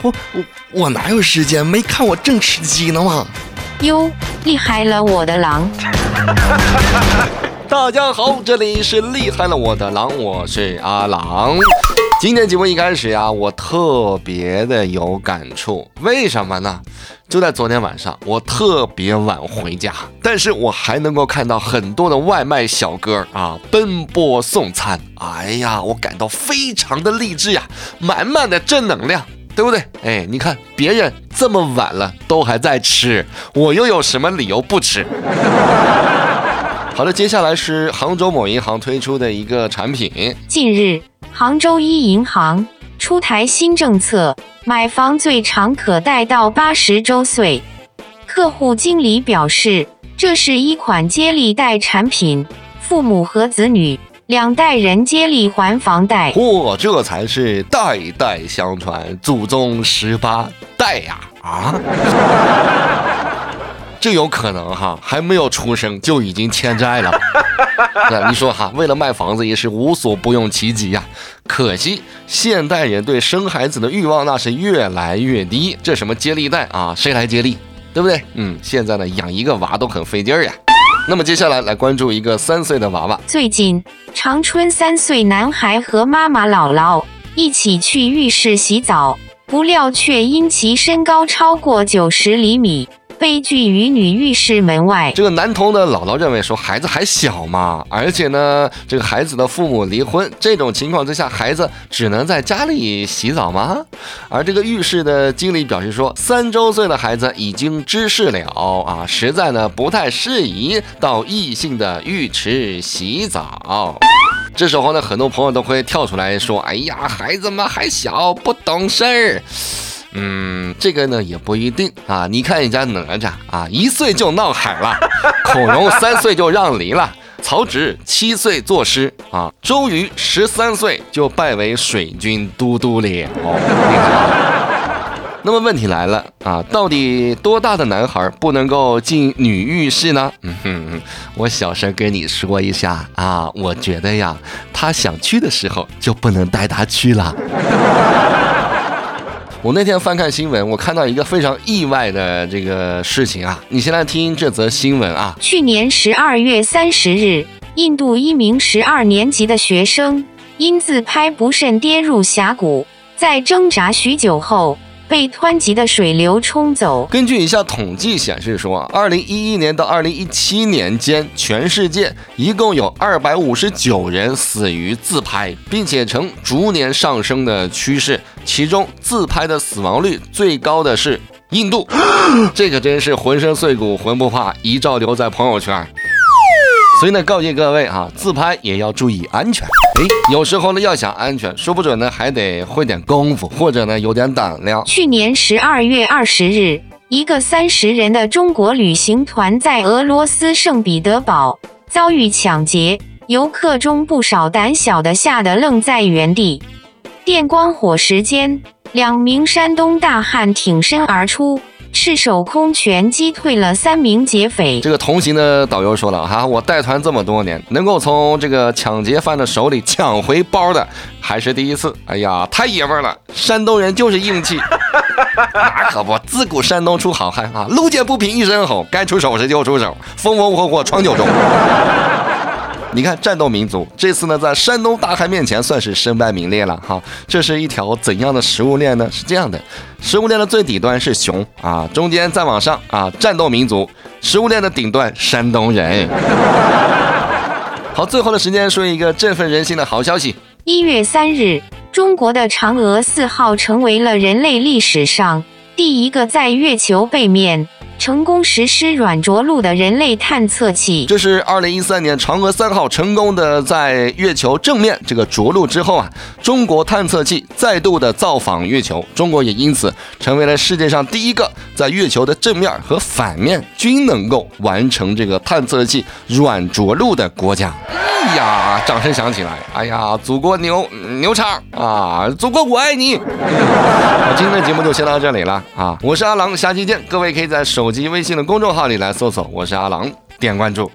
我我我哪有时间？没看我正吃鸡呢吗？哟，厉害了我的狼！大家好，这里是厉害了我的狼，我是阿狼。今天节目一开始呀，我特别的有感触，为什么呢？就在昨天晚上，我特别晚回家，但是我还能够看到很多的外卖小哥啊奔波送餐，哎呀，我感到非常的励志呀，满满的正能量。对不对？哎，你看别人这么晚了都还在吃，我又有什么理由不吃？好的，接下来是杭州某银行推出的一个产品，近日，杭州一银行出台新政策，买房最长可贷到八十周岁。客户经理表示，这是一款接力贷产品，父母和子女两代人接力还房贷。嚯，这才是代代相传，祖宗十八代呀！啊，这有可能哈，还没有出生就已经欠债了。那你说哈，为了卖房子也是无所不用其极呀。可惜现代人对生孩子的欲望那是越来越低。这什么接力贷啊，谁来接力？对不对？嗯，现在呢养一个娃都很费劲儿呀。那么接下来来关注一个三岁的娃娃，最近，长春三岁男孩和妈妈姥姥一起去浴室洗澡，不料却因其身高超过九十厘米，悲剧于女浴室门外。这个男童的姥姥认为说孩子还小嘛，而且呢，这个孩子的父母离婚，这种情况之下，孩子只能在家里洗澡吗？而这个浴室的经理表示说，三周岁的孩子已经知识了啊，实在呢不太适宜到异性的浴池洗澡。这时候呢，很多朋友都会跳出来说：“哎呀，孩子们还小，不懂事儿。”嗯，这个呢也不一定啊。你看人家哪吒啊，一岁就闹海了；孔融三岁就让梨了；曹植七岁作诗啊；周瑜十三岁就拜为水军都督了。哦，那么问题来了啊，到底多大的男孩不能够进女浴室呢？嗯哼，我小声跟你说一下啊，我觉得呀，他想去的时候就不能带他去了。我那天翻看新闻，我看到一个非常意外的这个事情啊！你先来听这则新闻啊。去年十二月三十日，印度一名十二年级的学生因自拍不慎跌入峡谷，在挣扎许久后被湍急的水流冲走。根据一项统计显示说，二零一一年到二零一七年间，全世界一共有二百五十九人死于自拍，并且呈逐年上升的趋势。其中自拍的死亡率最高的是印度，这可真是浑身碎骨浑不怕，一照留在朋友圈。所以呢，告诫各位啊，自拍也要注意安全。哎，有时候呢，要想安全，说不准呢还得会点功夫，或者呢有点胆量。去年十二月二十日，一个三十人的中国旅行团在俄罗斯圣彼得堡遭遇抢劫，游客中不少胆小的吓得愣在原地。电光火石间，两名山东大汉挺身而出，赤手空拳击退了三名劫匪。这个同行的导游说了哈，我带团这么多年，能够从这个抢劫犯的手里抢回包的还是第一次。哎呀，太爷们儿了！山东人就是硬气，那可不，自古山东出好汉啊！路见不平一声吼，该出手时就出手，风风火火闯九州。你看，战斗民族这次呢，在山东大汉面前算是身败名裂了哈。这是一条怎样的食物链呢？是这样的，食物链的最底端是熊啊，中间再往上啊，战斗民族；食物链的顶端，山东人。好，最后的时间说一个振奋人心的好消息。一月三日，中国的嫦娥四号成为了人类历史上第一个在月球背面成功实施软着陆的人类探测器。这是二零一三年嫦娥三号成功的在月球正面这个着陆之后啊，中国探测器再度的造访月球，中国也因此成为了世界上第一个在月球的正面和反面均能够完成这个探测器软着陆的国家。哎呀，掌声响起来！哎呀，祖国牛牛叉啊！祖国我爱你！我，今天的节目就先到这里了啊！我是阿郎，下期见。各位可以在手机微信的公众号里来搜索“我是阿郎”，点关注。